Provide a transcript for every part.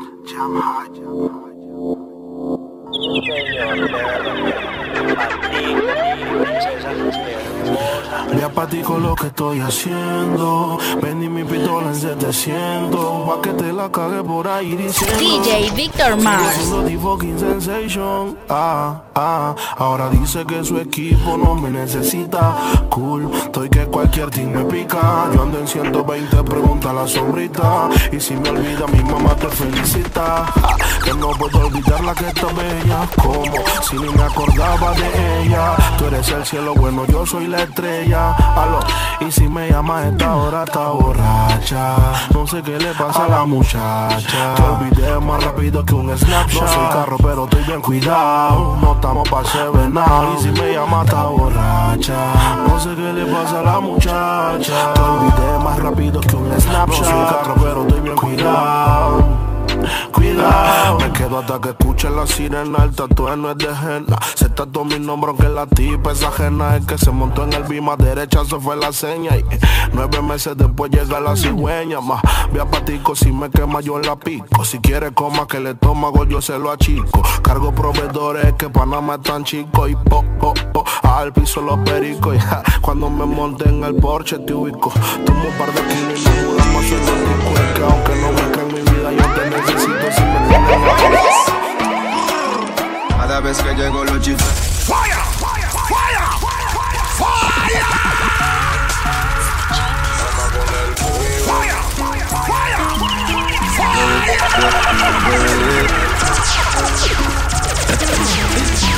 Jamha. Me apatico lo que estoy haciendo. Vendí mi pistola en 700. Pa' que te la cague por ahí diciendo. DJ Victor Mars. sensation. Ah, ah. Ahora dice que su equipo no me necesita. Cool, estoy que cualquier team me pica. Yo ando en 120, pregunta la sombrita. Y si me olvida, mi mamá te felicita. No puedo olvidar la que está bella. Como si ni me acordaba de ella. Tú eres el cielo bueno, yo soy la estrella. Aló, y si me llama esta hora está borracha. No sé qué le pasa a la muchacha. Te olvidé más rápido que un snapshot. No soy carro, pero estoy bien cuidado. No estamos pa' nada. Y si me llama está borracha. No sé qué le pasa a la muchacha. Te olvidé más rápido que un snapshot. No soy carro, pero estoy bien cuidado. Cuidado, me quedo hasta que escuche la sirena. El tatuaje no es de henna. Se tatuó mi nombre aunque la tipa es ajena. El que se montó en el bima derecha se fue la seña. Y nueve meses después llega la cigüeña. Más ve a patico si me quema yo la pico. Si quiere coma que le estómago yo se lo achico. Cargo proveedores que Panamá es tan chico. Y po, po, po, al piso los pericos. Y cuando me monte en el Porsche te ubico. Tomo un par de kilos y me en los Es que aunque no me creen mi vida yo te necesito si me Cada vez que llego los chifres. Fire, fire, fire, fire. Cada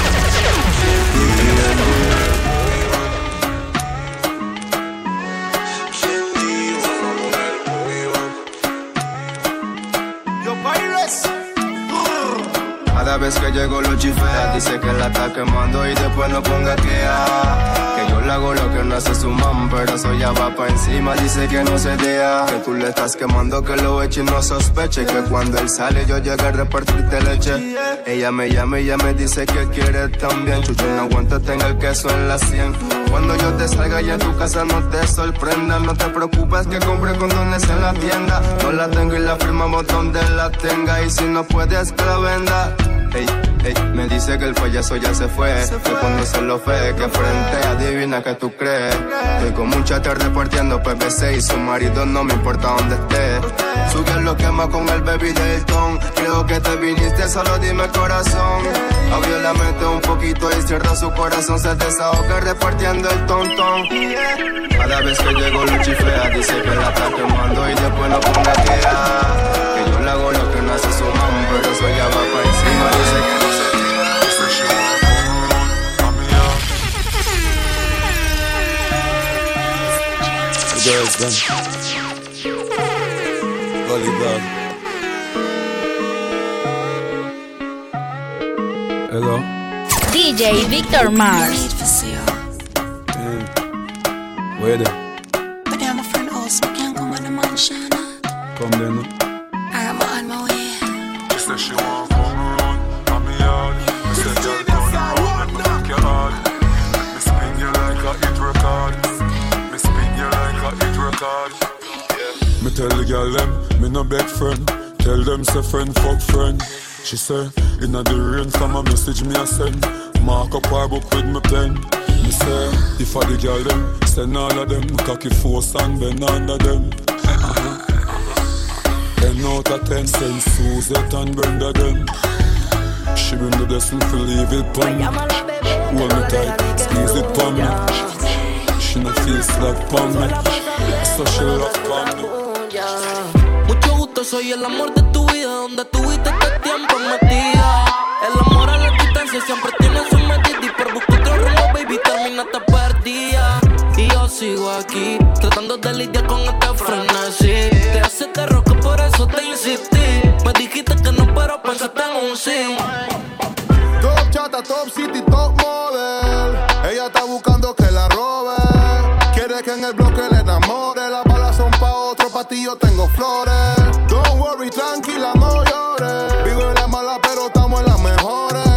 vez que llego lo chifea, dice que la está quemando y después no ponga que Que yo le hago lo que no hace su mam, pero eso ya va pa' encima, dice que no se dea. Que tú le estás quemando, que lo eche y no sospeche. Que cuando él sale yo llegue a repartirte leche. Ella me llama y ella me dice que quiere también. Chucho no aguanta, tenga el queso en la sien. Cuando yo te salga y en tu casa no te sorprenda. No te preocupes que compre condones en la tienda. No la tengo y la firmamos donde la tenga. Y si no puedes que la venda. Ey, ey, me dice que el payaso ya se fue. Que cuando se lo fe, que frente, adivina que tú crees. Estoy con mucha tarde repartiendo PPC y su marido no me importa dónde esté. Sube lo quema con el baby del ton. Creo que te viniste, solo dime corazón. Abrió la mente un poquito y cierra su corazón. Se desahoga repartiendo el tontón. Cada vez que llego lo chiflea, dice que la está quemando y después no ponga que Que yo le hago lo que no hace su mamá, pero eso ya va para encima. Dice que no se Girls done. Gully dog. Hello. DJ Victor Mars. Mm. Where they? But I'm a friend also, can't come on the mansion. Come then. no? I'm on my way. She said she hit record. Me tell the girl them, me no beg friend. Tell them say friend fuck friend. She say, inna the rain from a message me a send. Mark up her book with me pen. Me say, if I the girl them, send all of them. Cocky force and bend under them. Uh-huh. Ten out of ten, send Suzette and Brenda them. She bring the blessing for leave it pon me. Hold me tight, squeeze it pon me. She no feel slap pon me. So she love me. Mucho gusto, soy el amor de tu vida, donde tuviste este tiempo metida. El amor a la distancia siempre tiene su medida y por buscar otro rumbo, baby, terminaste perdida. Y yo sigo aquí, tratando de lidiar con este frenesí. Te hace te roco, por eso te insistí. Me dijiste que no, pero pensaste en un sí. Top chata, top city, top model. Ti yo tengo flores. Don't worry, tranquila, no llores. Vivo en la mala, pero estamos en las mejores.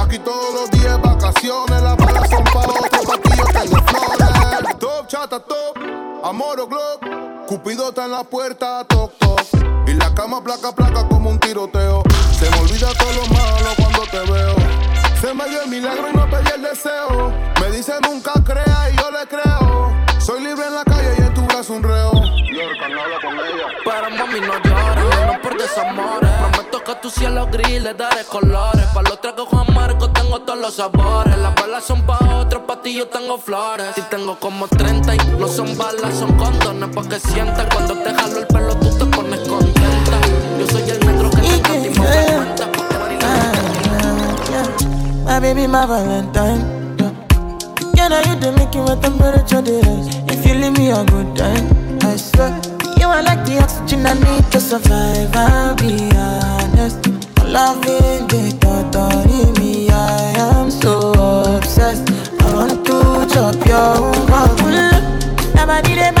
Aquí todos los días vacaciones. Las balas son pa' otro, pa' ti yo tengo flores. Top chata, top. Amor o globe. Cupido está en la puerta, toc toc. Y la cama placa placa como un tiroteo. Se me olvida todo lo malo cuando te veo. Se me dio el milagro y no pedí el deseo. Me dice nunca crea y yo le creo. Tu cielo gris le daré colores. Pa' los tragos Juan Marco tengo todos los sabores. Las balas son pa' otros, pa' ti yo tengo flores. Y tengo como 30 y no son balas, son condones. Pa' que sientas cuando te jalo el pelo, tú te pones contenta. Yo soy el negro que te canta y me fermenta. My baby, my Valentine. Can I you to make you a temperature rise? If you leave me a good time, I swear. You are like the oxygen I need to survive. I'll be honest. Loving the thought of me, I am so obsessed. I want to chop your heart. Never did it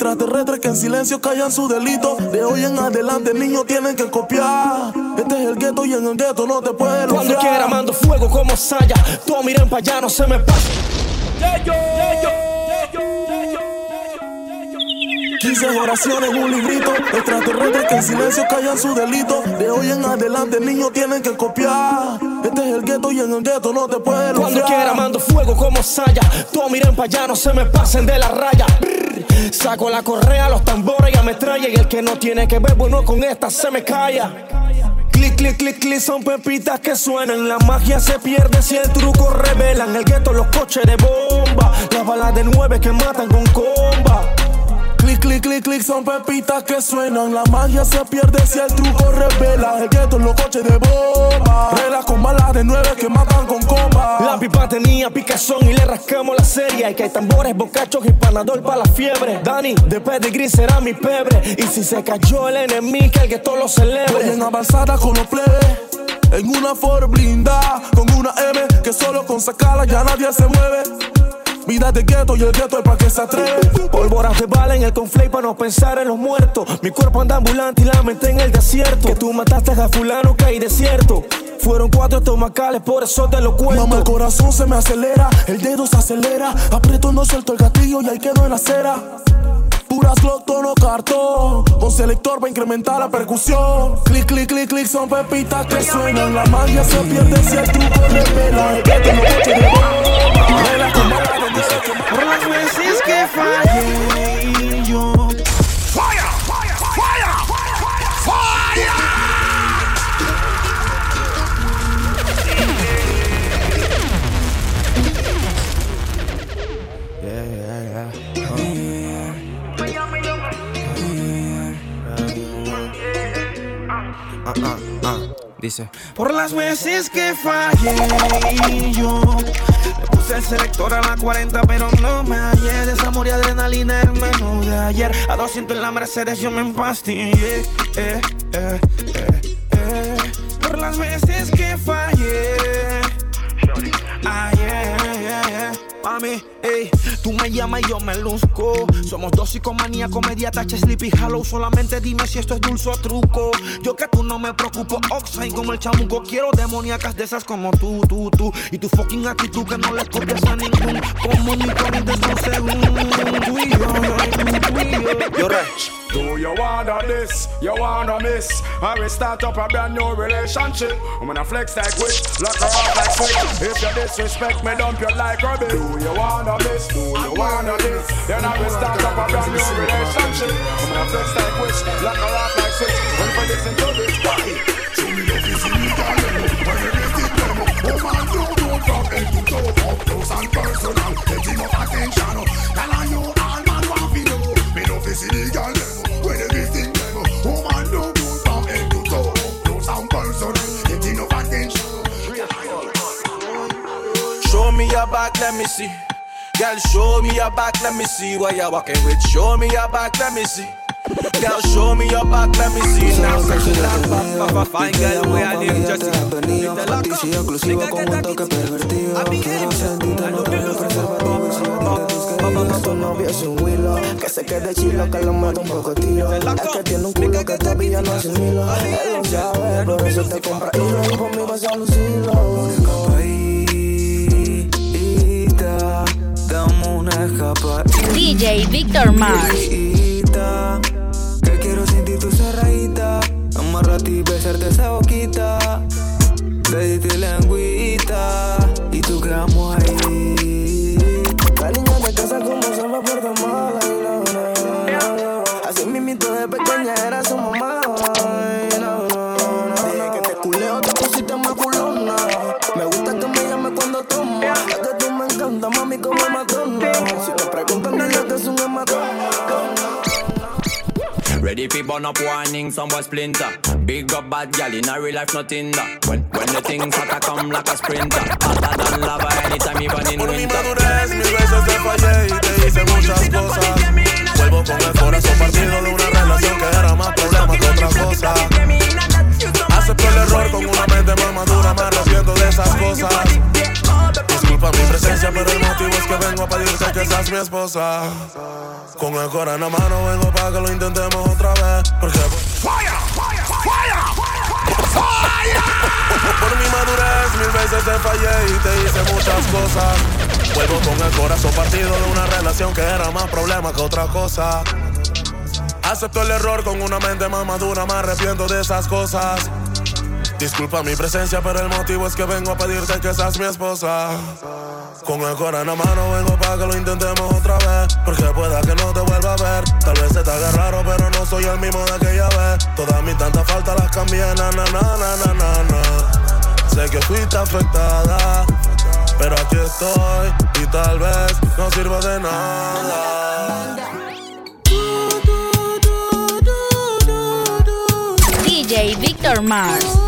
Extraterrestres que en silencio callan su delito. De hoy en adelante, niños tienen que copiar. Este es el gueto y en el gueto no te puedes Cuando luciar. quiera mando fuego como saya. Todos miren para allá, no se me pasa. 15 oraciones un librito. Extraterrestres que en silencio callan su delito. De hoy en adelante, niños tienen que copiar. Este es el gueto y en el gueto no te puedes Cuando quiera mando fuego como saya. Todos miren para allá, no se me pasen de la raya. Saco la correa, los tambores y ametralla. Y el que no tiene que ver, bueno, con esta se me calla. Clic, clic, clic, clic, son pepitas que suenan. La magia se pierde si el truco revelan. El gueto, los coches de bomba. Las balas de nueve que matan con comba. Clic, clic, clic, clic, son pepitas que suenan. La magia se pierde si el truco revela. El gueto en los coches de bomba. Reglas con balas de nueve que matan con comba. La pipa tenía picazón y le rascamos la serie. Y que hay tambores, bocachos y panador para la fiebre. Dani, de pedigrí será mi pebre. Y si se cayó el enemigo, que el gueto lo Voy celebre. en avanzada con los plebes. En una Ford blindada, con una M que solo con sacarla ya nadie se mueve. Vida de gueto y el gueto es para que se atreve. Pólvoras de bala en el conflay para no pensar en los muertos. Mi cuerpo anda ambulante y la mente en el desierto. Que tú mataste a fulano que hay desierto. Fueron cuatro estomacales, por eso te lo cuento. Mamá, el corazón se me acelera, el dedo se acelera. Aprieto, no suelto el gatillo y ahí quedo en la acera. Puras Glock, tono cartón. Con selector para incrementar la percusión. Clic, clic, clic, clic, son pepitas que suenan. La magia se pierde si el truco matan Por las que fallé Dice. Por las veces que fallé yo Le puse el selector a la 40 pero no me hallé Desamor y adrenalina el menú de ayer A 200 en la Mercedes yo me empastillé eh, eh, eh, eh. Por las veces que fallé Ay. Mami. Ey, tú me llamas y yo me luzco. Somos dos psicomanía, comedia, tacha, sleepy, hollow. Solamente dime si esto es dulce o truco. Yo que tú no me preocupo, Oxide como el chamuco. Quiero demoníacas de esas como tú, tú, tú. Y tu fucking actitud que no le copias a ningún desde un segundo. Tú y yo, yo. Yo, Rech. Do you wanna this? You wanna miss? I will start up a brand new relationship. I'm gonna flex like witch, lock her off like switch. If you disrespect me, dump you like rubbish. Do you wanna miss? Do you wanna this? Then I will start up a brand new relationship. I'm gonna flex like witch, lock her off like switch. When you listen to this, party. Show me love is illegal, when you get it demo. Woman, do don't from head to toe, up close and personal. Get enough attention. Tell her you all Me love is illegal, when you get it demo. Woman, do don't from head to toe, up close personal. Get enough attention. Show me your back, let me see. Girl, show me your back, let me see what you're walking with. Show me your back, let me see. Girl, show me your back, let me see. Now, section that back, papa, fine girl, where I live, just Venido patricio exclusivo con un se quede chilo, que lo meto un poco tiro. Es que tiene un culo que todavía no asimilo Él lo sabe, por eso te compra. Hilo Y mí vas a lucirlo Escapadita, dame una escapadita DJ Victor Mars. Que quiero sentir tu cerradita. Amarrarte y besarte esa boquita. Pedirte lengüita Fi burn up warning, some boy splinter. Big up bad gal in a real life, nothing that. When when the things hotter come like a sprinter. Hotter than lava anytime even in Por mi winter. madurez mil veces te fallé y te hice muchas cosas. Vuelvo con el corazón partido de una relación que era más problema que otra cosa. Acepto el error con una mente más madura, me arrepiento de esas cosas. Disculpa mi presencia, pero el motivo es que vengo a pedirte que seas mi esposa. Con el corazón en la mano vengo para que lo intentemos otra vez. Porque por mi madurez mil veces te fallé y te hice muchas cosas. Vuelvo con el corazón partido de una relación que era más problema que otra cosa. Acepto el error con una mente más madura, me arrepiento de esas cosas. Disculpa mi presencia, pero el motivo es que vengo a pedirte que seas mi esposa. Con el corazón en la mano vengo para que lo intentemos otra vez. Porque pueda que no te vuelva a ver. Tal vez se te haga raro, pero no soy el mismo de aquella vez. Todas mis tantas faltas las cambié, na na na na na na. Sé que fuiste afectada, pero aquí estoy y tal vez no sirva de nada. DJ Victor Mars.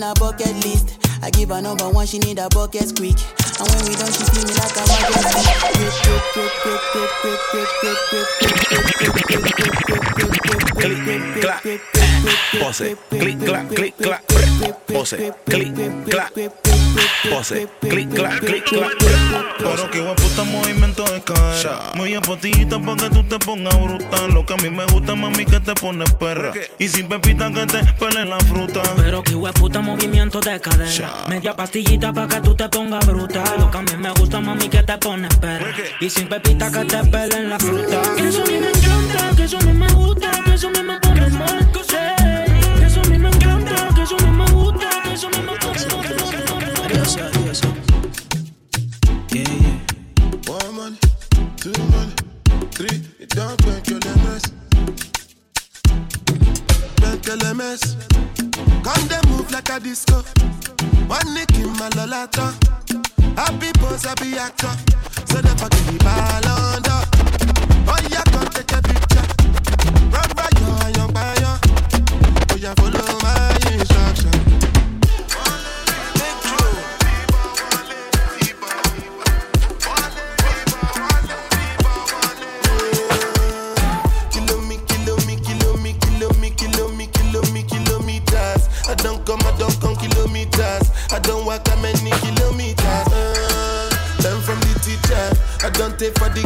in a bucket list. I give her number one, she need a bucket quick. And when we done, she feel me like a bucket Click, click click click, click click, click click click, clack. Pose, clic, clac, clic, clac. Pero que puta movimiento de cadera. Muy apotita pa' que tú te pongas brutal. Lo que a mí me gusta, mami, que te pones perra. Y sin pepita que te pele la fruta. Pero que puta movimiento de cadera. Media pastillita pa' que tú te pongas brutal. Lo que a mí me gusta, mami, que te pones perra. Y sin pepita que te pele la fruta. Que eso a mí me encanta, que eso a mí me gusta, que eso a mí me pone mal. Three. It don't make you the mess. Make you the mess. Come move like a disco. Happy pose, happy actor. So ball under. Oh yeah, come take a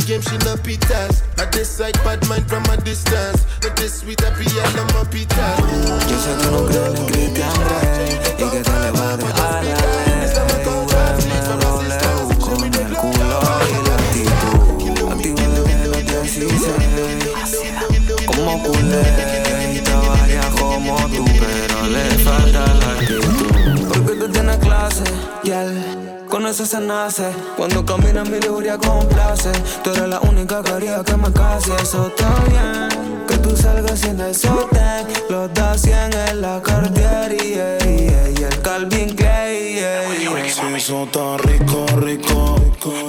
game, she no pitas. I decide bad mind from a distance. Not this sweet, happy, I love my pita. Yo sé que no crees en Christian Grey y que te le va a la ley. Con el culo y la actitud. Activo desde los 16. Como culé y te varía como tú, pero le falta la. Con eso se nace. Cuando caminas mi lujuria complace. Tú eres la única que haría que me case. Eso está bien. Que tú salgas sin el sostén. Los da 100 en la Cartier y, y, y el Calvin Klein. yeah, yeah. Sí, eso está rico, rico.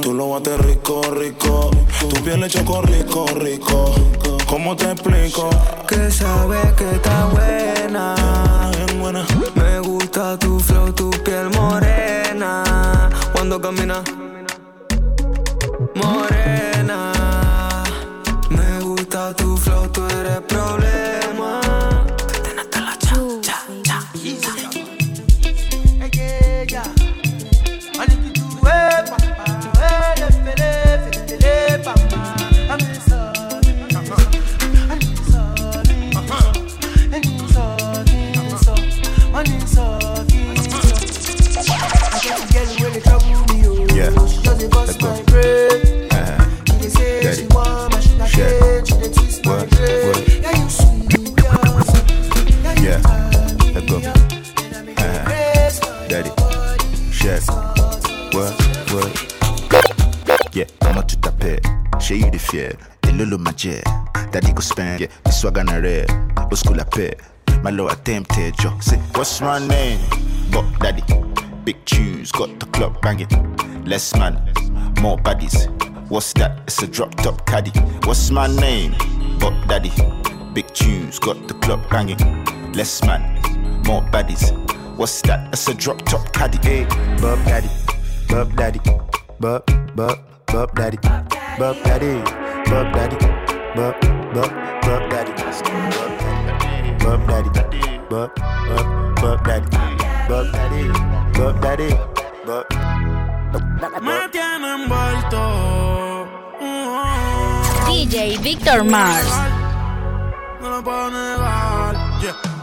Tú lo bates rico, rico. Tu piel le choco rico, rico. ¿Cómo te explico? Que sabe que está buena. Me gusta tu flow, tu piel morena. Cuando camina. Jet. Daddy go spend. Yeah, school. My low attempted, eh, yo. Say, what's my name? But daddy. Big tunes, got the club banging. Less man, more baddies. What's that? It's a drop top caddy. What's my name? But daddy. Big tunes, got the club banging. Less man, more baddies. What's that? It's a drop top caddy. Hey, Bub daddy, Bub daddy, Bub, Bub, Bub daddy, Bub daddy, Bub daddy, Bub, Bub, Bub daddy, Bub daddy, Bub, Bub, Bub daddy, Bub daddy, Bub daddy, Bub. Me tiene envuelto. DJ Victor Mars. No lo puedo negar. Yeah.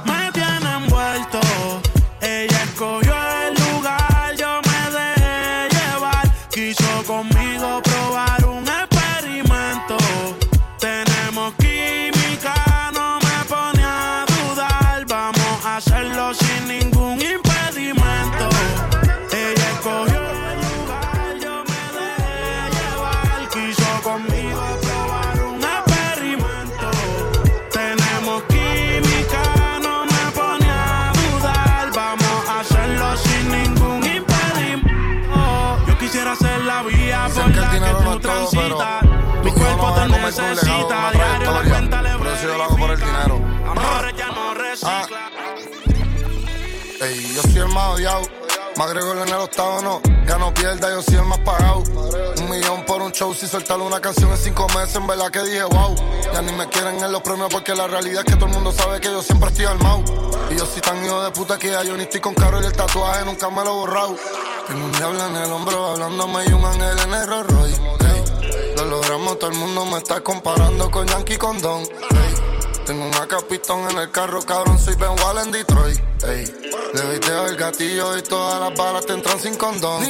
Yo soy el más odiado, agrego en el octavo, no pierda, yo soy el más pagado. Un millón por un show, si soltar una canción en cinco meses, en verdad que dije wow. Ya ni me quieren en los premios porque la realidad es que todo el mundo sabe que yo siempre estoy al mau. Y yo soy tan hijo de puta que ya yo ni estoy con caro y el tatuaje nunca me lo he borrado. Tengo un diablo en el hombro hablándome y un ángel en el. Lo logramos, todo el mundo me está comparando con Yankee con Don. Tengo una capitón en el carro, cabrón, soy Ben Wall en Detroit. Le doy el gatillo y todas las balas te entran sin condón.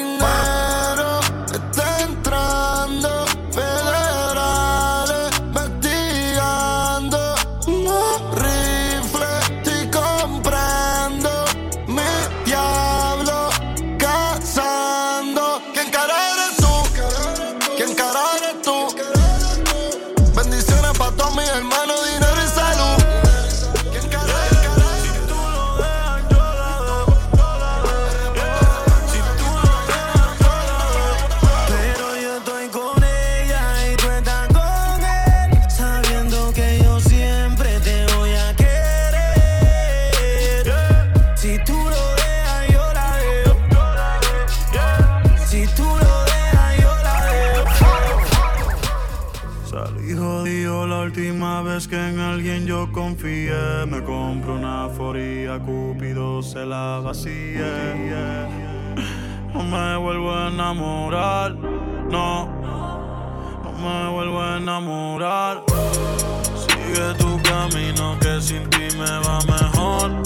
Compro una foría, Cúpido se la vacía. No me vuelvo a enamorar, no, no me vuelvo a enamorar. Sigue tu camino que sin ti me va mejor.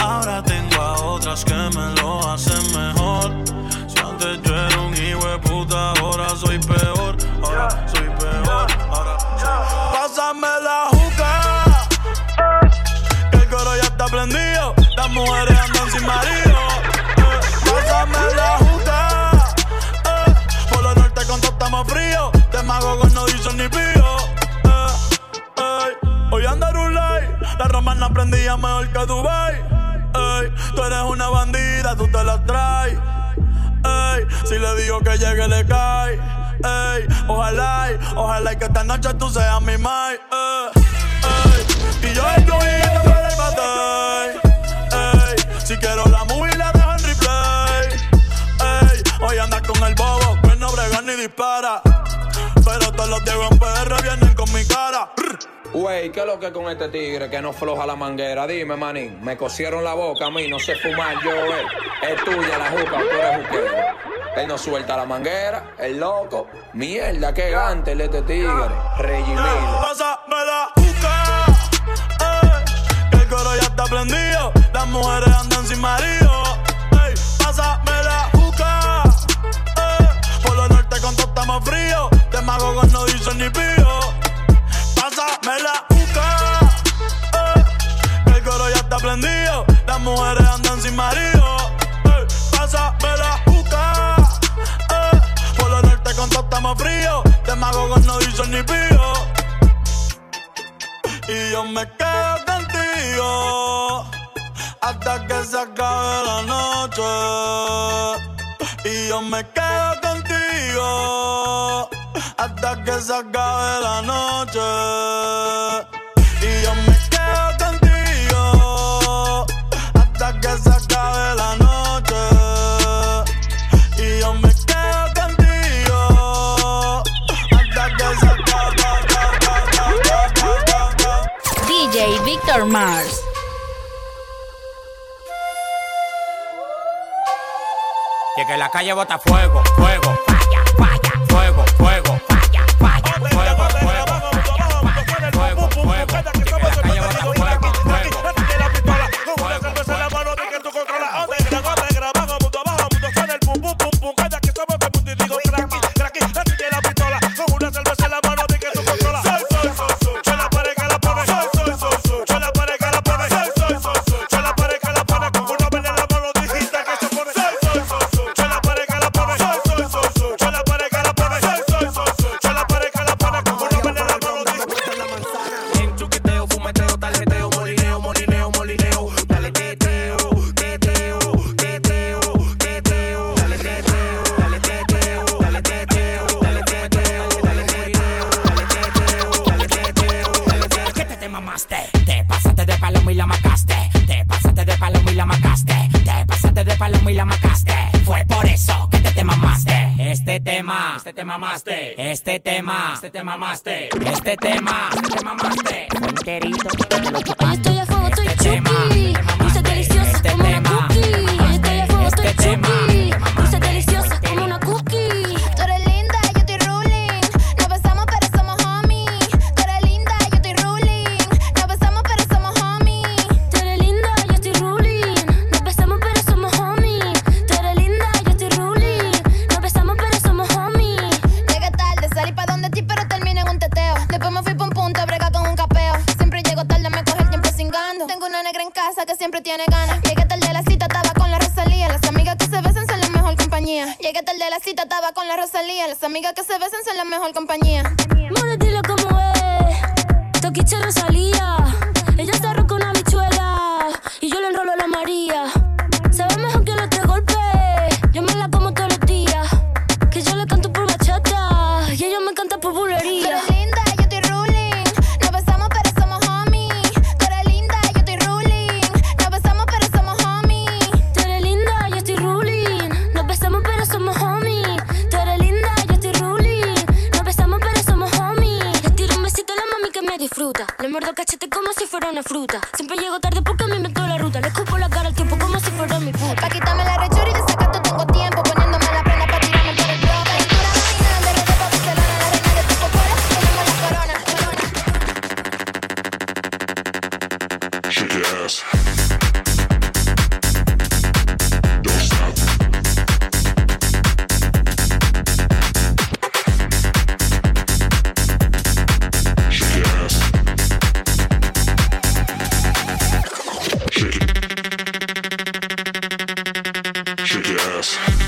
Ahora tengo a otras que me lo hacen mejor. Si antes yo era un hijo de puta, ahora soy peor, con no dicen ni pío. Eh, hoy andar un like. La romana prendía mejor que Dubai. Tú eres una bandida, tú te la traes. Si le digo que llegue, le cae. Ojalá, ojalá que esta noche tú seas mi mai. y yo, yo, yo, si quiero la movie la dejo en replay. Hoy andas con el bobo, que no brega ni dispara. Pero todos los en PR vienen con mi cara. Wey, ¿qué es lo que con este tigre que no floja la manguera? Dime, manín. Me cosieron la boca a mí, no sé fumar yo, eh. Es tuya la juca, tú eres juquero. Él no suelta la manguera, el loco. Mierda, qué gante el este tigre. Regimilo. Pásame la juca. Eh, que el coro ya está prendido. Las mujeres andan sin marido. Ey, pásame la juca. Ey, por lo norte con todo estamos fríos. Te mago con no dicen ni pío. Pásame la juca. Ey, el coro ya está prendido. Las mujeres andan sin marido. Ey, pásame la juca. Ey, por lo norte con todo estamos fríos. Te mago con no dicen ni pío. Y yo me quedo contigo hasta que se acabe la noche. Y yo me quedo contigo hasta que se acabe la noche. Y yo me quedo contigo hasta que se acabe la noche. Y yo me quedo contigo hasta que se acabe. DJ Victor Mars. Y que la calle bota fuego, fuego, falla, te mamaste. Este tema, este te mamaste. Este tema, este te mamaste. Enterito. ass.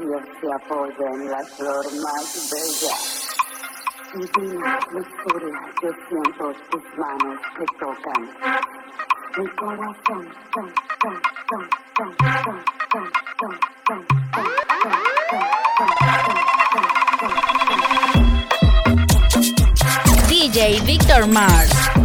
Apoya en la flor más bella. Yo siento manos que tocan. Mi corazón, DJ Victor Mars.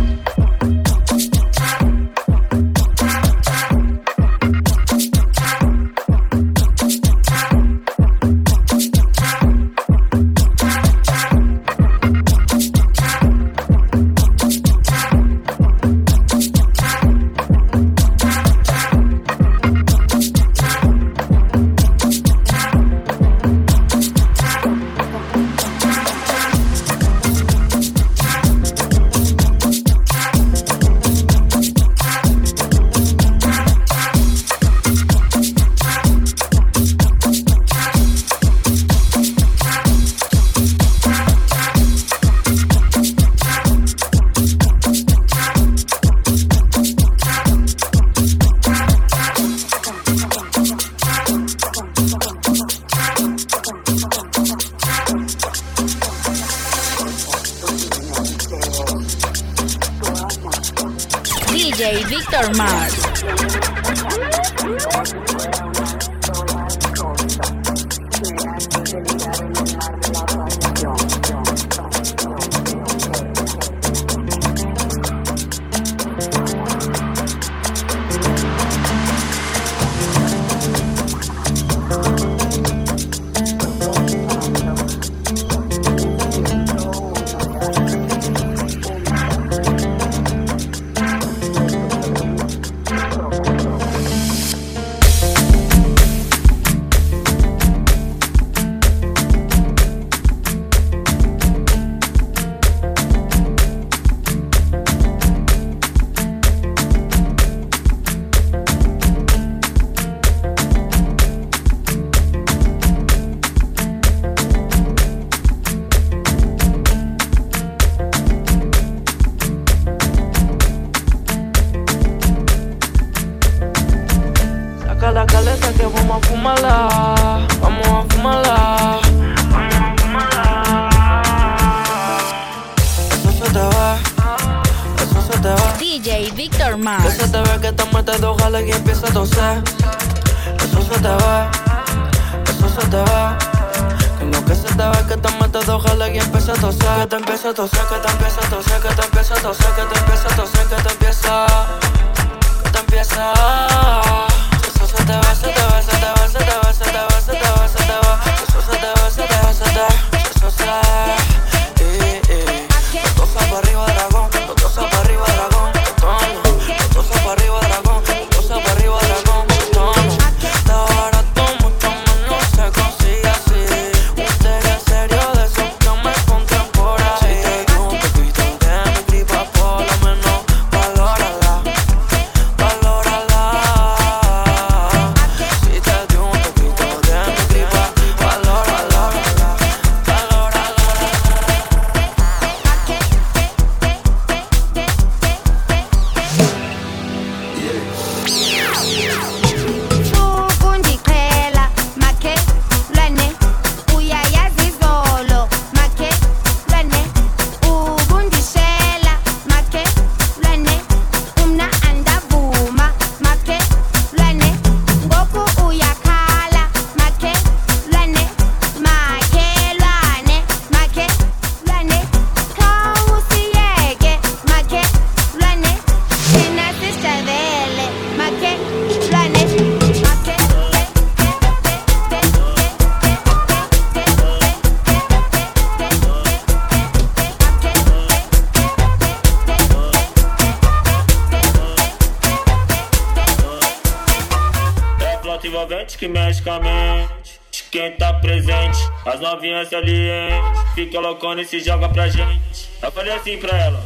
Loucona e se joga pra gente. Eu falei assim pra ela.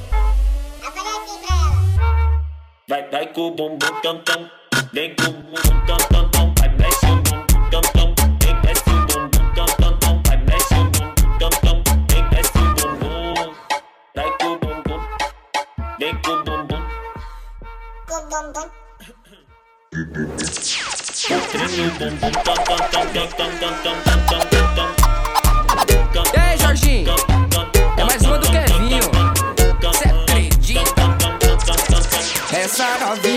Eu falei assim pra ela. Vai, vai com o bumbum tam tam. Vem com o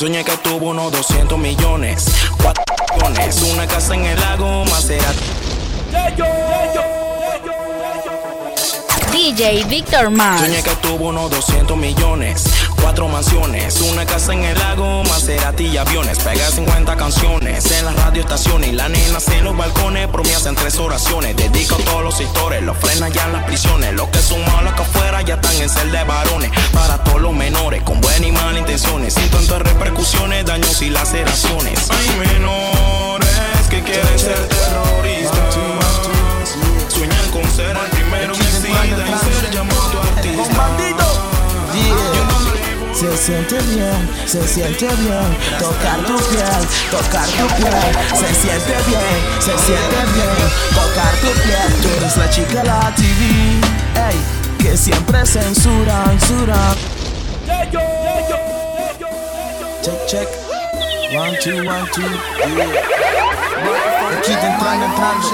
Soñé que tuvo unos 200 millones, cuatro millones, una casa en el lago Maserati. DJ Victor Mars. Soñé que tuvo unos 200 millones, cuatro mansiones, una casa en el lago, Maserati y aviones. Pega 50 canciones en las radioestaciones y las nenas en los balcones. Promesas en tres oraciones. Dedico a todos los sectores, los frenan ya en las prisiones. Los que son malos que afuera ya están en cel de varones. Para todos los menores, con buenas y malas intenciones. Sin tantas repercusiones, daños y laceraciones. Hay menores que quieren ser siente bien, se siente bien. Tocar tu piel, tocar tu piel Se siente bien, se siente bien. Tocar tu piel Tú eres la chica la TV Ey, que siempre censura, censura. Check, check. One, two, one, two yeah. Aquí entrando, entrando.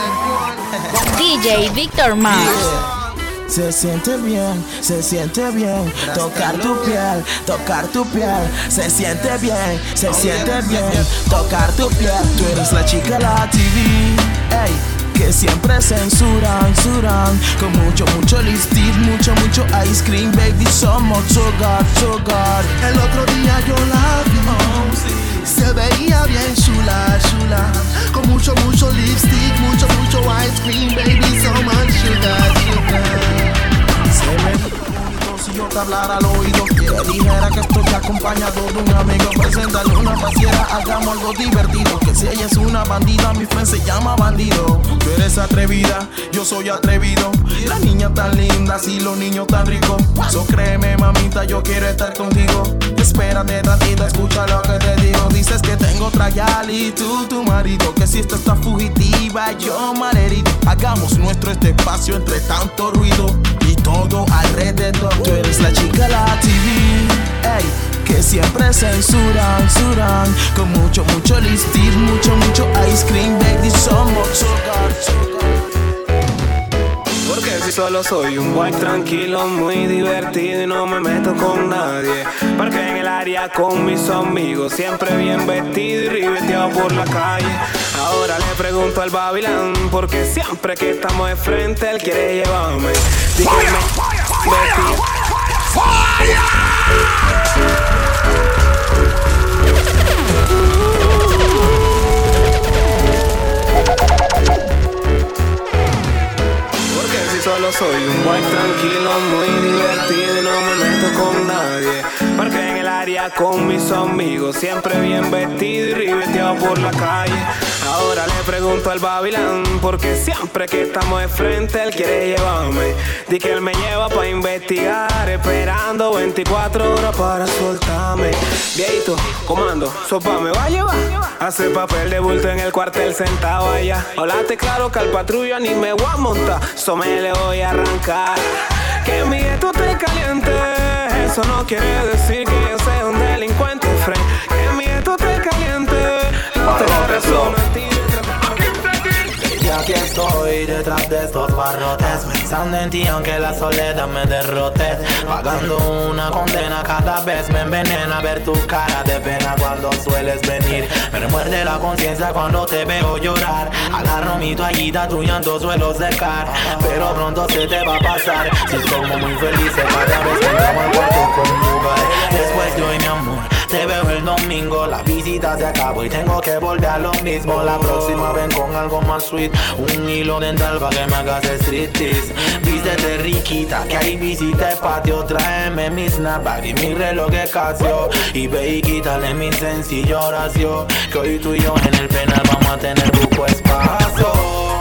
DJ Victor Mars. Se siente bien, se siente bien Tocar tu piel, tocar tu piel. Se siente bien, se siente bien Tocar tu piel. Tú eres la chica la TV Ey, que siempre censuran, censuran. Con mucho, mucho lipstick, mucho, mucho ice cream Baby, somos sugar, sugar El otro día yo la vi Se veía bien chula, chula. Con mucho, mucho lipstick, mucho, mucho ice cream Baby, so much sugar, sugar Se yo te hablara al oído. Que dijera que estoy acompañado de un amigo. Preséntale una pasiera, hagamos algo divertido. Que si ella es una bandida, mi friend se llama bandido. Tú eres atrevida, yo soy atrevido. La niña tan linda, si los niños tan ricos. So créeme mamita, yo quiero estar contigo. Espérate ratito, escucha lo que te digo. Dices que tengo otra y tú tu marido. Que si esta está fugitiva, yo malherido Hagamos nuestro este espacio entre tanto ruido Y todo alrededor la chica la TV Ey, que siempre censuran, censuran Con mucho, mucho lipstick, mucho, mucho ice cream Baby, somos sugar, sugar Porque si solo soy un boy tranquilo, muy divertido y no me meto con nadie. Porque en el área con mis amigos, siempre bien vestido y ribeteado por la calle. Ahora le pregunto al Babilán, porque siempre que estamos de frente él quiere llevarme. Dígame, solo soy un boy tranquilo, muy divertido y no me meto con nadie. Porque en el área con mis amigos, siempre bien vestido y ribeteado por la calle. Ahora le pregunto al Babilán, porque siempre que estamos de frente él quiere llevarme. Di que él me lleva para investigar, esperando 24 horas para soltarme. Viejito, comando, sopa me va a llevar. Hace papel de bulto en el cuartel sentado allá. Hablate claro que al patrulla ni me voy a montar, so me le voy a arrancar. Que mi esto esté caliente, eso no quiere decir que Y aquí estoy detrás de estos barrotes Pensando en ti aunque la soledad me derrote. Pagando una condena cada vez Me envenena ver tu cara de pena cuando sueles venir. Me remuerde la conciencia cuando te veo llorar. Agarro mi toallita, tu llanto suelo secar Pero pronto se te va a pasar. Si somos muy felices cada vez que entramos al cuarto conyugal Después de hoy mi amor te veo el domingo, la visita se acabó y tengo que volver a lo mismo. La próxima ven con algo más sweet, un hilo dental para que me hagas striptease. Vístete riquita, que hay visita el patio. Tráeme mi snapback y mi reloj de Casio. Y ve y quítale mi sencilla oración. Que hoy tú y yo en el penal vamos a tener buco espacio.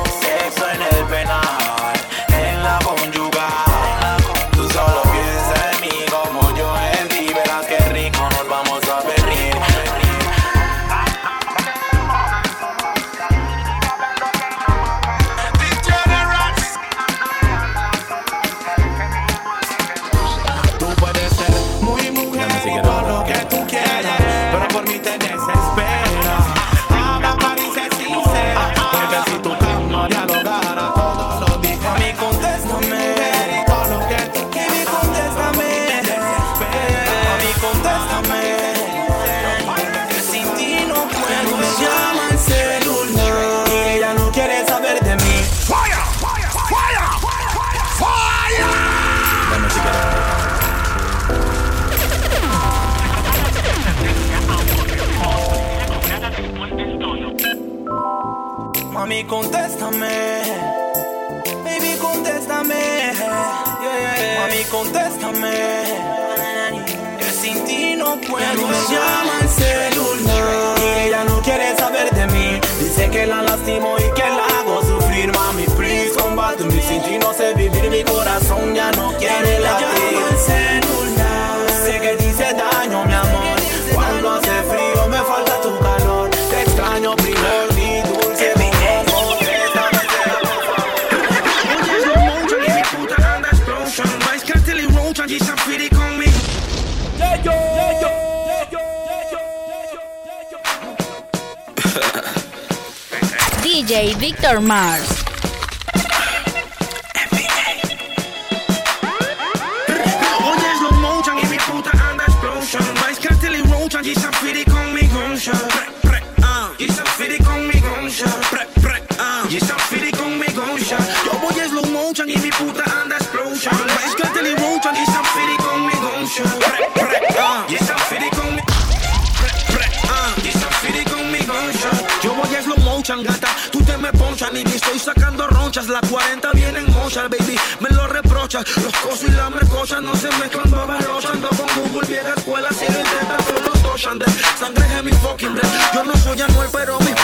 Mami, contéstame. Baby, contéstame. Yeah, yeah, yeah. Mami, contéstame. No puedo. Me llama el celular y ella no quiere saber de mí. Dice que la lastimo y que la hago sufrir. Mami, please combate me. Sin ti no sé vivir. Mi corazón ya no quiere latir. el celular. Sé que dice daño, Victor Mars. Ronchas. Las 40 vienen mochas, baby. Me lo reprochas. Los cosos y la mercocha no se mezclan babalocha. Ando con Google, vieja escuela. Si lo intentan, todos los toshan de sangre en mi fucking breath. Yo no soy Anuel, pero mis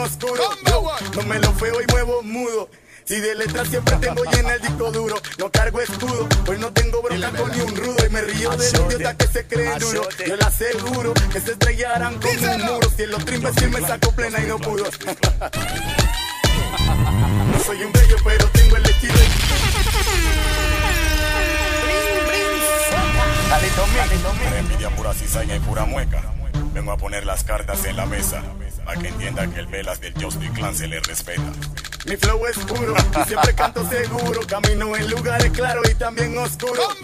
oscuros. Yo no me lo feo y muevo mudo. Si de letras siempre tengo llena el disco duro, no cargo escudo, hoy no tengo bronca con ni un rudo y me río de los idiotas que se creen duro. Yo le aseguro que se estrellarán con un muro. Si el otro imbécil me sacó plena y no pudo. No soy un bello, pero tengo el estilo. Envidia pura cizaña y pura mueca. Vengo a poner las cartas en la mesa. Para que entienda que el velas del Just Clan se le respeta. Mi flow es puro y siempre canto seguro. Camino en lugares claros y también oscuros.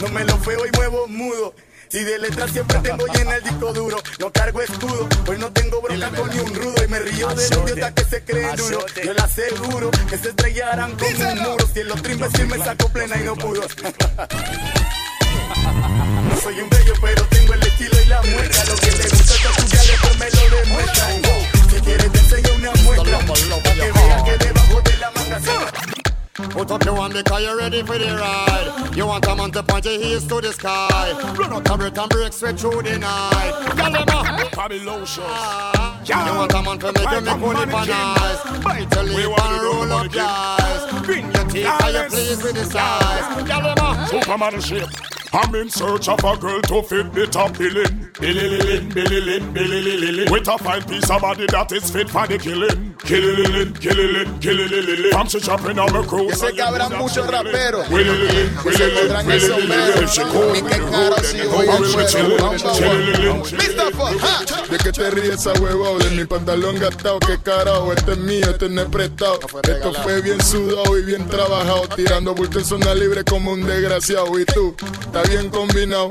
No me lo feo y muevo mudo. Si de letras siempre tengo llena el disco duro, no cargo escudo, hoy no tengo bronca con ni un rudo y me río de los idiotas que se creen duro. Yo le aseguro que se estrellarán con un muro. Si el otro imbécil me sacó plena y no pudo. Soy un bello, pero tengo el estilo y la muestra. Lo que le gusta a tu ya después me lo demuestran. Si quieres te enseño una muestra, para que veas que debajo de la manga se Put up your one because you're ready for the ride. You want a man to point your heels to the sky. Run out of breath and break straight through the night. Girl, them a Babylon You want a man to make you make money for nice. Bite your lip and roll up your eyes. Bring your teeth and you pleased with the size. Girl, them a Superman shape. I'm in search of a girl to fit the top billing. Billy lilin, Billy lin, Billy lilin. With a fine piece of body that is fit for the killing. Killy lilin, killy lin, killy lilin. I'm she chopping on the crew. Yo sé que habrá muchos raperos Willy lilin, que Willy se lilin, pondrán el Willy sombrero. lilin. If she cool, Y qué caro si hoy I'm el with suero, chillin', number chillin' lilin, one. Mr. Fuck, ha. ¿De qué te ríes esa huevado? De mi pantalón gastado, qué carajo, este es mío, este no es prestado. Esto fue bien sudado y bien trabajado, tirando bulto en zona libre como un desgraciado. Y tú, está bien combinado.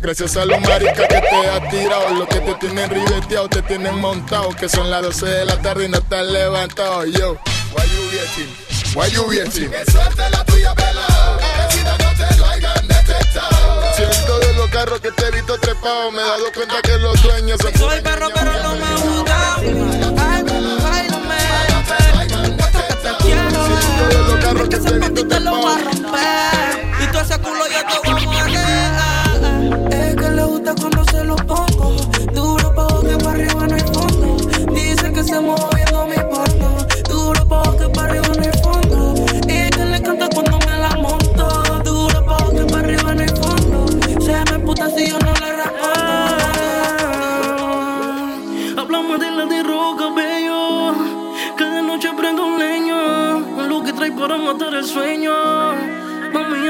Gracias a los maricas que te has tirado, los que te tienen ribeteado, te tienen montado, que son las 12 de la tarde y no estás levantado. Yo, why you waiting? Why you waiting? Que suerte la tuya, pelao. Vecina, no te lo hayan detectado. Siento de los carros que te he visto trepado, me he dado cuenta que los dueños son Soy perro, pero no me gusta. Ay, bailame. Muestra que te quiero ver. Que te lo voy a romper. Y todo a. Es que le gusta cuando se lo pongo. Duro pa' que para arriba no hay fondo. Dice que se mueve viendo mi porno. Duro pa' que para arriba no hay fondo. Y que le encanta cuando me la monto. Duro pa' que para arriba no hay fondo. Se me puta si yo no le respondo. Hablamos de la de roca, bello. Cada noche prendo un leño. Lo que trae para matar el sueño.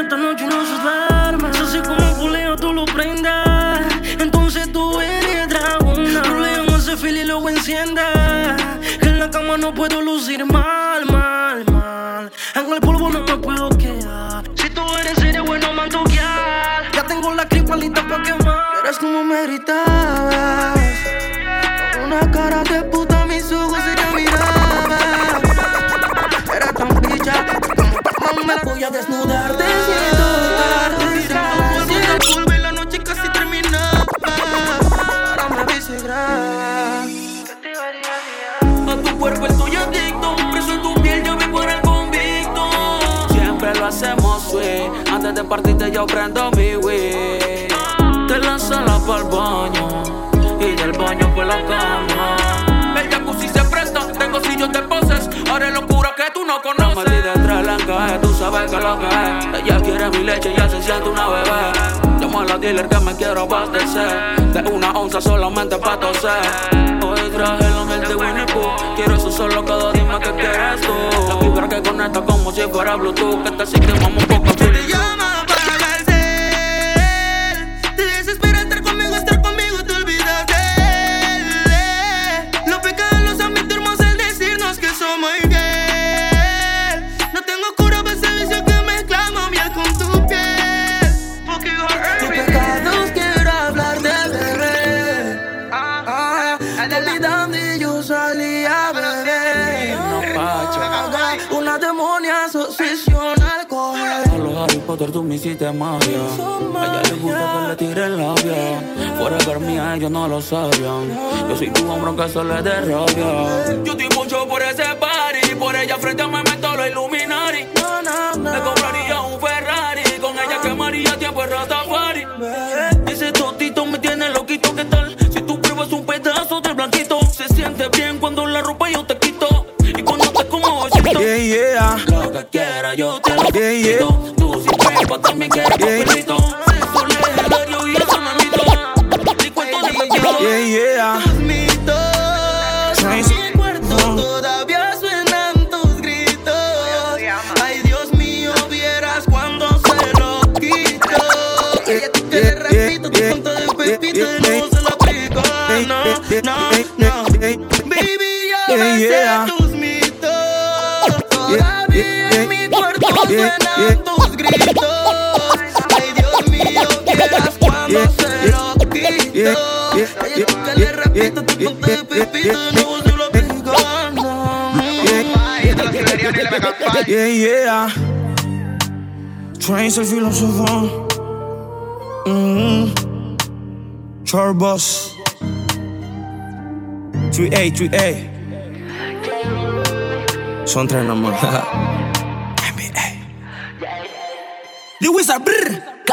Esta noche no se duerme. Así como culeo tú lo prendas. Entonces tú eres dragona. Problema ese fil y luego encienda. Que en la cama no puedo lucir mal, mal, mal. En el polvo no me puedo quedar. Si tú eres serio, bueno, mantoquear. Ya tengo la cripalita pa' quemar. Eres como me gritabas. Una cara de puta, mis ojos se te miraban. Era tan bicha. Como me voy a desnudar. Partirte, yo prendo mi weed. Te lanzas la pa'l baño. Y del baño por la cama. El jacuzzi se presta. Tengo sillos de poses. Haré locura que tú no conoces. Metí detrás la encaje. Tú sabes que lo que es. Ella quiere mi leche ya se siente una bebé. Llamo a la dealer que me quiero abastecer. De una onza solamente pa' toser. Hoy traje la miel de Winnie Pooh. Quiero eso solo cada dime que quieres tú. La vibra que conecta como si fuera Bluetooth. Que te sistemamos un poco tú me hiciste magia. A ella le gusta que le tire el labia. Fuera de mía ellos no lo sabían. Yo soy tu hombre aunque eso le dé rabia. Yo estoy mucho por ese party. Por ella frente a me meto los Illuminati. Le compraría un Ferrari. Con ella quemaría tiempo en Rastafari. Ese totito me tiene loquito. ¿Qué tal? Si tú pruebas un pedazo del blanquito. Se siente bien cuando la ropa yo te quito. Y cuando te como besito. Yeah, yeah. Lo que quiera yo te lo quito. Y cuento. Yeah, yeah. En mi cuarto todavía suenan tus gritos. Ay, Dios mío, vieras cuando se lo quito. Ella te quiere repito, tu punto de pepito y no se lo. No, no, no. Baby, me sé tus mitos. Todavía en mi cuarto suenan tus gritos. Quito. Ella te le repito, tu punto de pepito y no se lo aplico. Yeah, yeah. Trains el filósofo. Mm Charbus. 3A, 3A. Son tres nomás. Lewis a brr.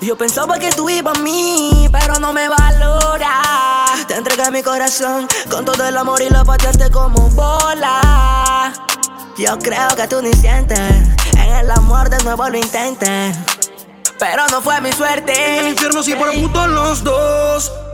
Yo pensaba que tú ibas a mí, pero no me valora. Te entregué mi corazón con todo el amor y lo pateaste como bola. Yo creo que tú ni sientes, en el amor de nuevo lo intentes. Pero no fue mi suerte. En el infierno sí por puto los dos.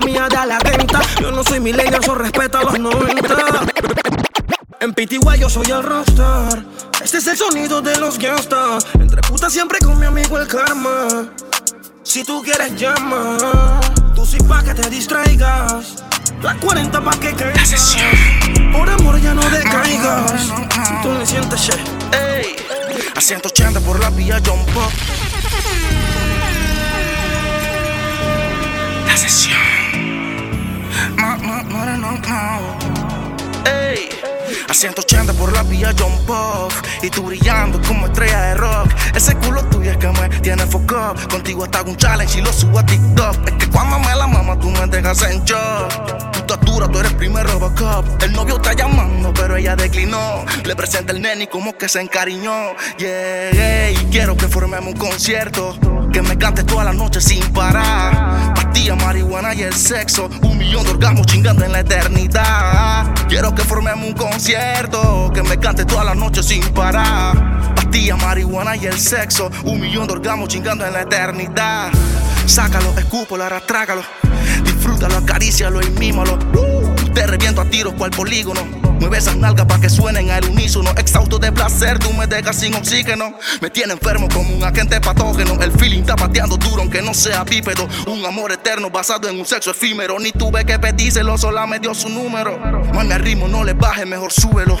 comía de la venta. Yo no soy millennial, eso respeta a los 90 en PTY yo soy el rockstar. Este es el sonido de los gangsters. Entre putas siempre con mi amigo el karma. Si tú quieres llama. Tú sí pa' que te distraigas. La 40 pa' que caigas. Por amor ya no decaigas. Si tú le sientes shit Ey. A 180 por la vía John Pop La sesión No, no, no, a 180 por la vía John Pop Y tú brillando como estrella de rock. Ese culo tuyo es que me tiene up Contigo hasta un challenge y lo subo a TikTok. Es que cuando me la mama tú me dejas en shock. Tu estatura, tú eres primer Robocop. El novio está llamando pero ella declinó. Le presenta el nene y como que se encariñó. Yeah, y quiero que formemos un concierto que me cantes toda la noche sin parar. Pastilla, marihuana y el sexo. Un millón de orgasmos chingando en la eternidad. Quiero que formemos un concierto. Que me cantes toda la noche sin parar. Pastilla, marihuana y el sexo. Un millón de orgasmos chingando en la eternidad. Sácalo, escúpalo, arrastrágalo. Disfrútalo, acarícialo y mímalo. Te reviento a tiros cual polígono. Mueve esas nalgas para que suenen al unísono. Exhausto de placer, tú me dejas sin oxígeno. Me tiene enfermo como un agente patógeno. El feeling está pateando duro aunque no sea bípedo. Un amor eterno basado en un sexo efímero. Ni tuve que pedírselo, sola me dio su número. Mami, al ritmo no le baje, mejor súbelo.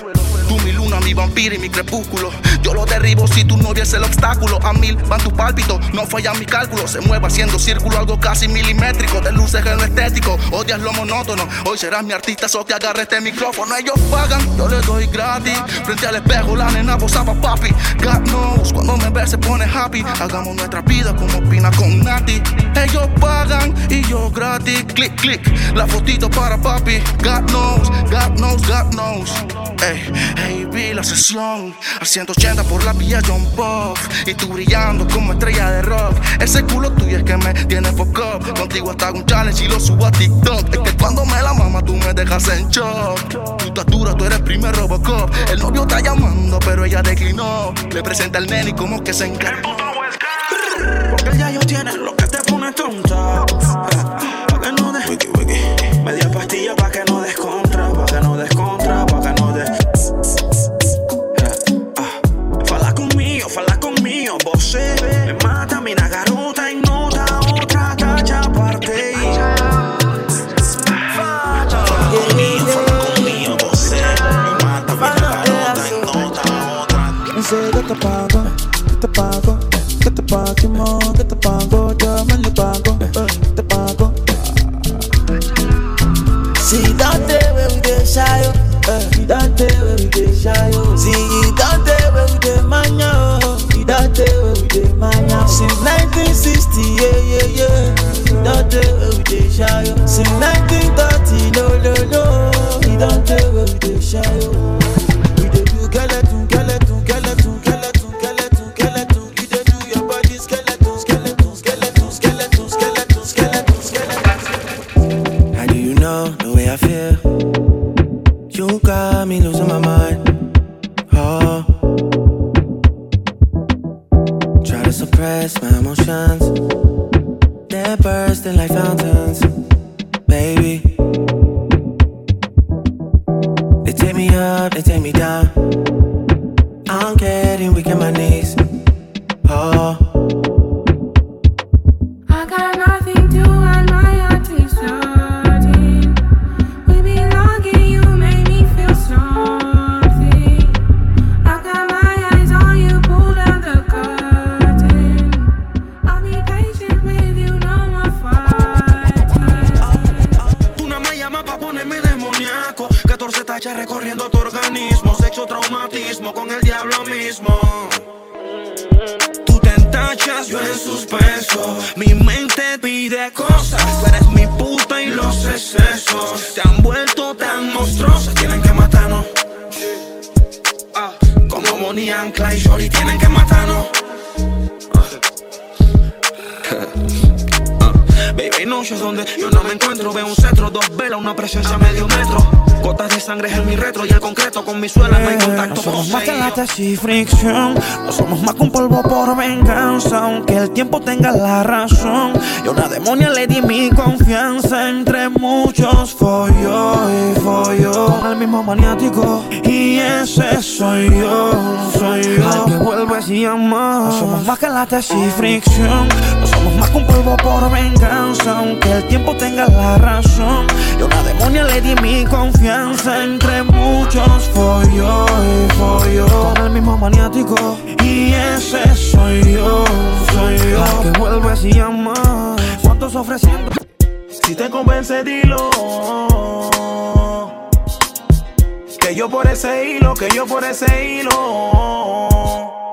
Tú mi luna, mi vampiro y mi crepúsculo. Yo lo derribo si tu novia es el obstáculo. A mil van tus pálpitos, no falla mi cálculo. Se mueve haciendo círculo, algo casi milimétrico. De luces en lo estético, odias lo monótono. Hoy serás mi artista, so que agarre este micrófono. Ellos pagan, yo les doy gratis. Frente al espejo, la nena posaba papi. God knows, cuando me ve se pone happy. Hagamos nuestra vida como Pina con Nati. Ellos pagan y yo gratis. Click, click, la fotito para papi. God knows, God knows, God knows. Ey, hey, vi la sesión al 180 por la vía John Puff. Y tú brillando como estrella de rock. Ese culo tuyo es que me tiene foco. Contigo hasta un challenge y lo subo a TikTok. Es que cuando me la mama tú me dejas en shock. Tu tú eres primer Robocop. El novio está llamando, pero ella declinó. Le presenta al nene y como que se encargó. Porque ya yo tienes lo que te pone tonta. See that day we dey shy. Eh, see that we dey shy. See that day we dey mania, oh. See that we dey mania. Since 1960, yeah, yeah, we dey shy. Since 1930, no, no, no. See that day where we y fricción. No somos más que un polvo por venganza. Aunque el tiempo tenga la razón. Y a una demonia le di mi confianza. Entre muchos folló y folló. Con el mismo maniático. Y ese soy yo, soy yo. Al que vuelves y amas. ¿Cuántos ofreciendo? Si te convence, dilo. Que yo por ese hilo, que yo por ese hilo.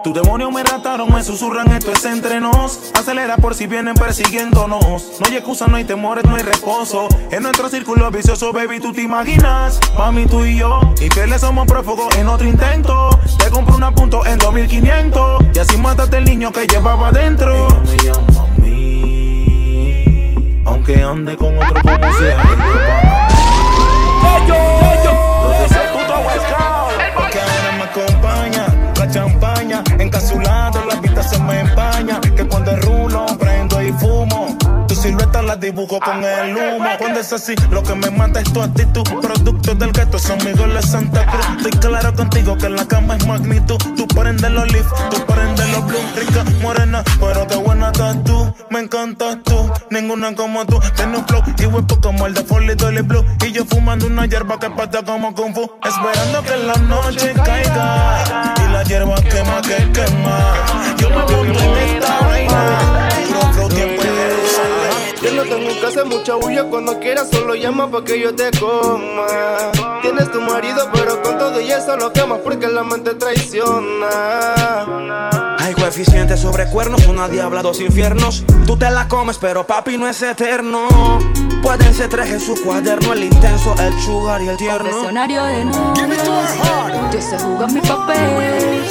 Tu demonio me rataron, me susurran, esto es entre nos. Acelera por si vienen persiguiéndonos. No hay excusa, no hay temores, no hay reposo. En nuestro círculo vicioso, baby, tú te imaginas. Mami, tú y yo. Y que le somos prófugos en otro intento. Te compro una punto en 2500. Y así mataste el niño que llevaba adentro. me llama a mí. Aunque ande con otro como sea. Encasulado, la vista se me empaña. Dibujo con el humo. Cuando es así, lo que me mata es tu actitud. Producto del gueto, son Miguel de Santa Cruz. Estoy claro contigo que la cama es magnitud. Tú prendes los leaf, tú prendes los blue. Rica, morena, pero de buena estás tú. Me encantas tú, ninguna como tú. Tiene un flow y huepo como el de Folly Dolly Blue. Y yo fumando una hierba que pata como Kung Fu. Esperando que la noche caiga. Y la hierba quema que quema. Yo me monto en esta vaina. No tengo que hacer mucha bulla cuando quieras, solo llama pa' que yo te coma. Tienes tu marido, pero con todo y eso lo quemas porque la mente traiciona. Hay coeficientes sobre cuernos, una diabla, dos infiernos. Tú te la comes, pero papi no es eterno. Pueden ser tres en su cuaderno, el intenso, el sugar y el tierno. Confesionario de novios, yo sé jugar mi papel.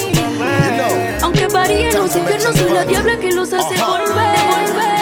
Aunque varíen los infiernos, soy la diabla que los hace volver.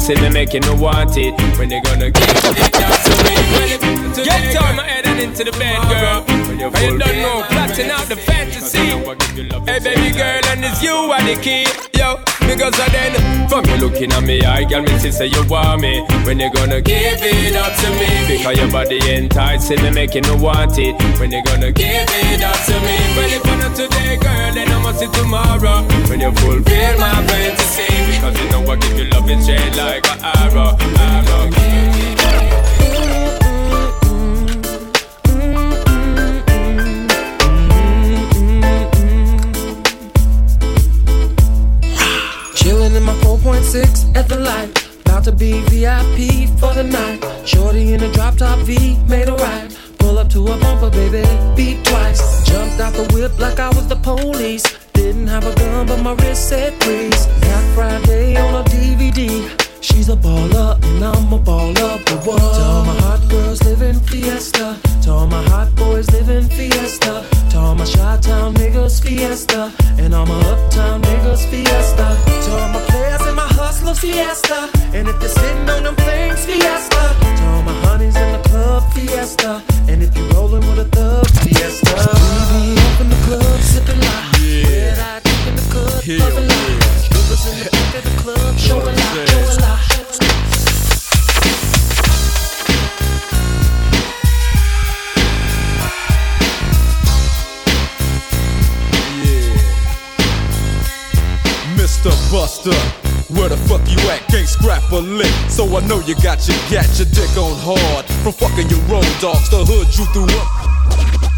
Enticing me, making me want it. When you gonna give it up to me? Get all my head and into the bed, girl. But you don't know, plotting out the fantasy. Hey, baby girl, and it's you are the key. Yo, because I then, from you looking at me, I girl, me see say you want me. When you gonna give it up to me? Because your body enticing me, making me want it. When you gonna give it up to me? Well, if not today, girl, then I must see tomorrow. When you fulfill my fantasy, because you know I give you love and straight like an arrow, arrow. Chilling in my 4.6 at the light. About to be VIP for the night. Shorty in a drop top V, made a ride. Pull up to a bumper, baby, beat twice. Jumped out the whip like I was the police. Didn't have a gun, but my wrist said freeze. Black Friday on a DVD. She's a baller, and I'm a baller, but what? To all my hot girls living fiesta. To all my hot boys living fiesta. To all my Chi-Town niggas fiesta. And all my uptown niggas fiesta. To all my players and my hustlers fiesta. And if you're sitting on them things fiesta. To all my honeys in the club fiesta. And if you're rolling with a thug fiesta. In the club, loving light. Strippers in the back of the club, showing light, showing light. Mr. Buster. Where the fuck you at? Can't scrap a lick. So I know you got your gat, your dick on hard. From fucking your road dogs, the hood you threw up.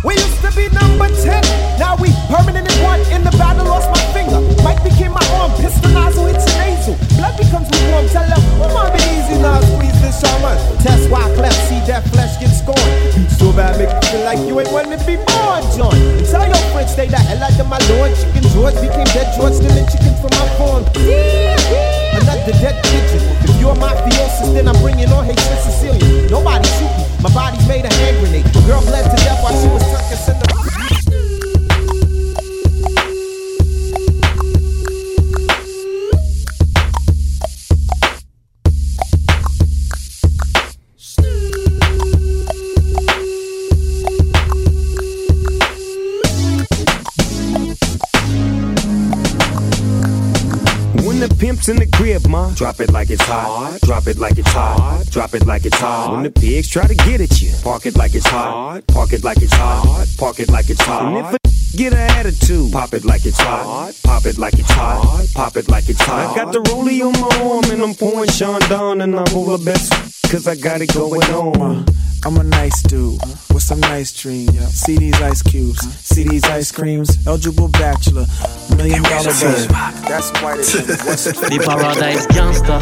We used to be number 10, now we permanent in one. In the battle, lost my finger. Mike became my arm, pistol nozzle your nasal. Blood becomes lukewarm, tell them, come on, be easy now, squeeze this shaman. Test why cleft, see that flesh get scorned. So bad, make you feel like you ain't wanting to be born, John. Tell your friends, stay the hell out of my lord. Chicken George became dead George, stealing chickens from my farm. Another dead pigeon. If you're mafiosis, then I'm bringing on Haitian Sicilian. Nobody shoot me, my body's made a hand grenade. Girl bled to death while she was tucking cinder. Pimp's in the crib, ma, drop it like it's hot. Drop it like it's hot. Drop it like it's hot. When the pigs try to get at you, park it like it's hot. Park it like it's hot. Park it like it's hot. And if a get an attitude, pop it like it's hot. Pop it like it's hot. Pop it like it's hot. I got the rollie on my arm and I'm pouring Sean down and I'm over best cause I got it going on. I'm a nice dude with some nice dreams. See these ice cubes, see these ice creams. Eligible bachelor, million dollar babe. That's quite a thing. What's the The Paradise Gangsta.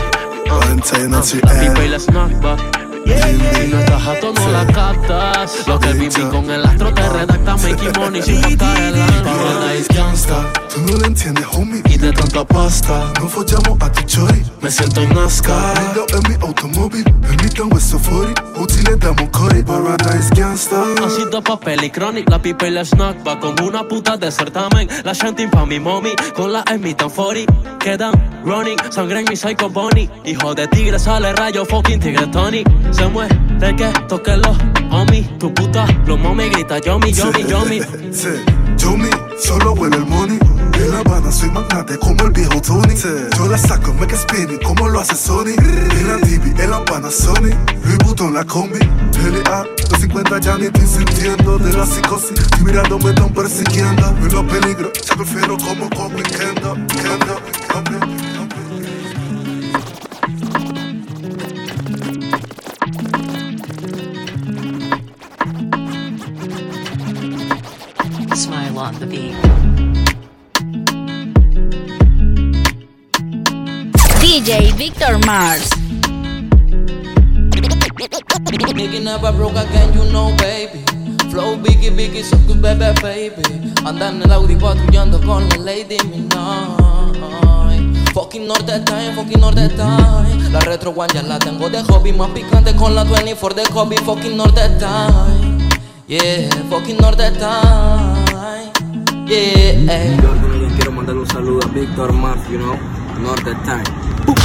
La pipa y la snackback. Si no estás jato, no la captas. Lo que viví con el astro te redacta making money sin tocar el Paradise Gangsta. Tú no lo entiendes, homie. Y de tanta pasta, no follamos a tu chori. Me siento en NASCAR. Lindo en mi automóvil, en mi tan hueso 40. Uti le damos core, Paradise Gangsta. Así papel y chronic, la pipa y la snackback Con una puta de certamen, la shanting pa' mi mommy Con la Amy tan 40, quedan running Sangre en mi psycho bunny Hijo de tigre sale rayo, fucking tigre Tony Se muere que toque los homies Tu puta, los mami grita yomi, yomi, yomi Sí, Yomi, solo huele el money. En La Habana soy magnate como el viejo Tony. Yo la saco, make it spinning como lo hace Sony. En la TV, en La Panasonic. Louis Vuitton, la combi. LA, los 50 ya ni estoy sintiendo de la psicosis. Y mirando me están persiguiendo. En los peligros, ya prefiero como Kobe Kendo, Kendo. Smile on the beat. DJ Victor Mars. Nigga never broke again, you know, baby. Flow biggie, biggie, so good, baby, baby. Anda en el Audi patrullando con la Lady Minaj. Fucking Norte Time, fucking Norte Time. La Retro One ya la tengo de hobby, más picante con la 24 de Kobe. Fucking Norte Time. Yeah, fucking Norte Time. Yeah, Yo quiero mandarle un saludo a Víctor Mars, you know, Norte Time.